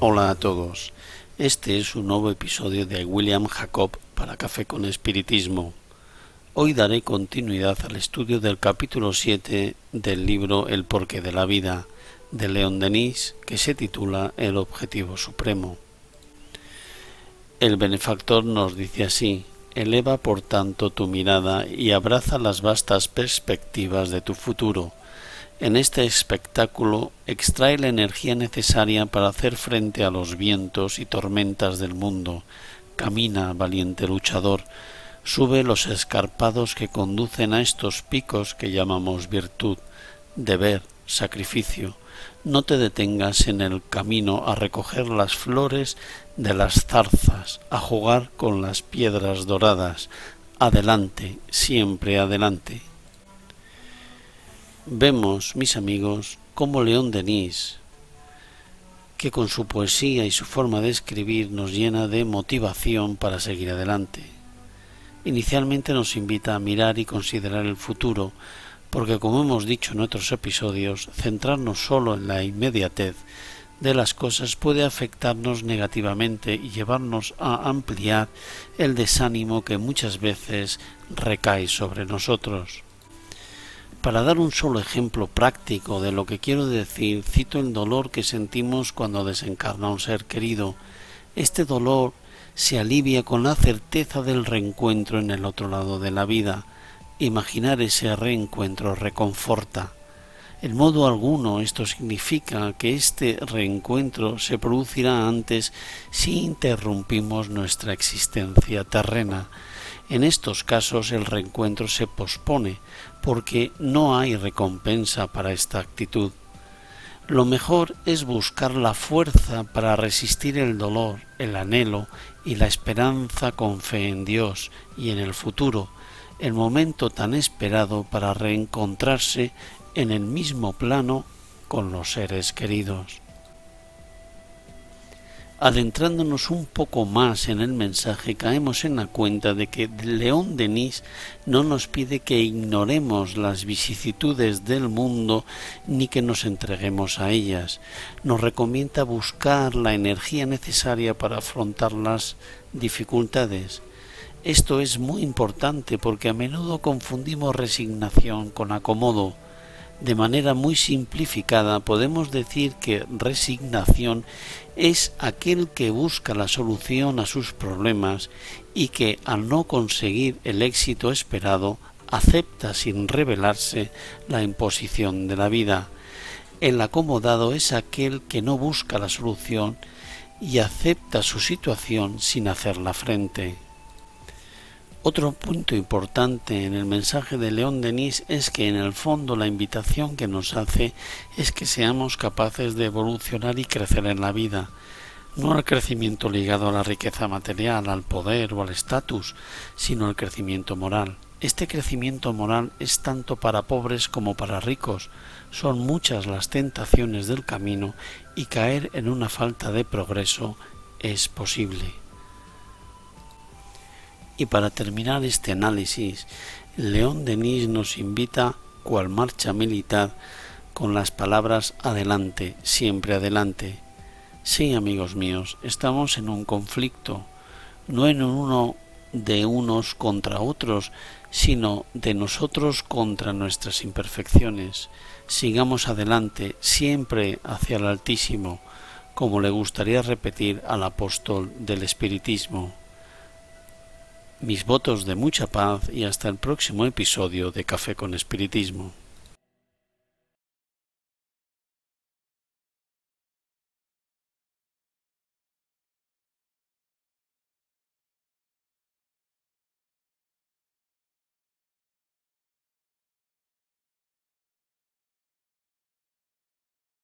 Hola a todos. Este es un nuevo episodio de William Jacob para Café con Espiritismo. Hoy daré continuidad al estudio del capítulo 7 del libro El porqué de la vida de León Denis, que se titula El objetivo supremo. El benefactor nos dice así: Eleva por tanto tu mirada y abraza las vastas perspectivas de tu futuro en este espectáculo extrae la energía necesaria para hacer frente a los vientos y tormentas del mundo. Camina, valiente luchador, sube los escarpados que conducen a estos picos que llamamos virtud, deber, sacrificio. No te detengas en el camino a recoger las flores de las zarzas, a jugar con las piedras doradas. Adelante, siempre adelante. Vemos, mis amigos, cómo León Denis, que con su poesía y su forma de escribir nos llena de motivación para seguir adelante. Inicialmente nos invita a mirar y considerar el futuro, porque como hemos dicho en otros episodios, centrarnos solo en la inmediatez de las cosas puede afectarnos negativamente y llevarnos a ampliar el desánimo que muchas veces recae sobre nosotros. Para dar un solo ejemplo práctico de lo que quiero decir, cito el dolor que sentimos cuando desencarna un ser querido. Este dolor se alivia con la certeza del reencuentro en el otro lado de la vida. Imaginar ese reencuentro reconforta. En modo alguno esto significa que este reencuentro se producirá antes si interrumpimos nuestra existencia terrena en estos casos el reencuentro se pospone porque no hay recompensa para esta actitud. Lo mejor es buscar la fuerza para resistir el dolor, el anhelo y la esperanza con fe en Dios y en el futuro, el momento tan esperado para reencontrarse en el mismo plano con los seres queridos. Adentrándonos un poco más en el mensaje, caemos en la cuenta de que León Denis no nos pide que ignoremos las vicisitudes del mundo ni que nos entreguemos a ellas. Nos recomienda buscar la energía necesaria para afrontar las dificultades. Esto es muy importante porque a menudo confundimos resignación con acomodo de manera muy simplificada podemos decir que resignación es aquel que busca la solución a sus problemas y que al no conseguir el éxito esperado acepta sin rebelarse la imposición de la vida. El acomodado es aquel que no busca la solución y acepta su situación sin hacerla frente. Otro punto importante en el mensaje de León Denis es que en el fondo la invitación que nos hace es que seamos capaces de evolucionar y crecer en la vida, no al crecimiento ligado a la riqueza material, al poder o al estatus, sino al crecimiento moral. Este crecimiento moral es tanto para pobres como para ricos. Son muchas las tentaciones del camino y caer en una falta de progreso es posible. Y para terminar este análisis, León Denis nos invita, cual marcha militar, con las palabras adelante, siempre adelante. Sí, amigos míos, estamos en un conflicto, no en uno de unos contra otros, sino de nosotros contra nuestras imperfecciones. Sigamos adelante, siempre hacia el Altísimo, como le gustaría repetir al apóstol del Espiritismo mis votos de mucha paz y hasta el próximo episodio de Café con Espiritismo.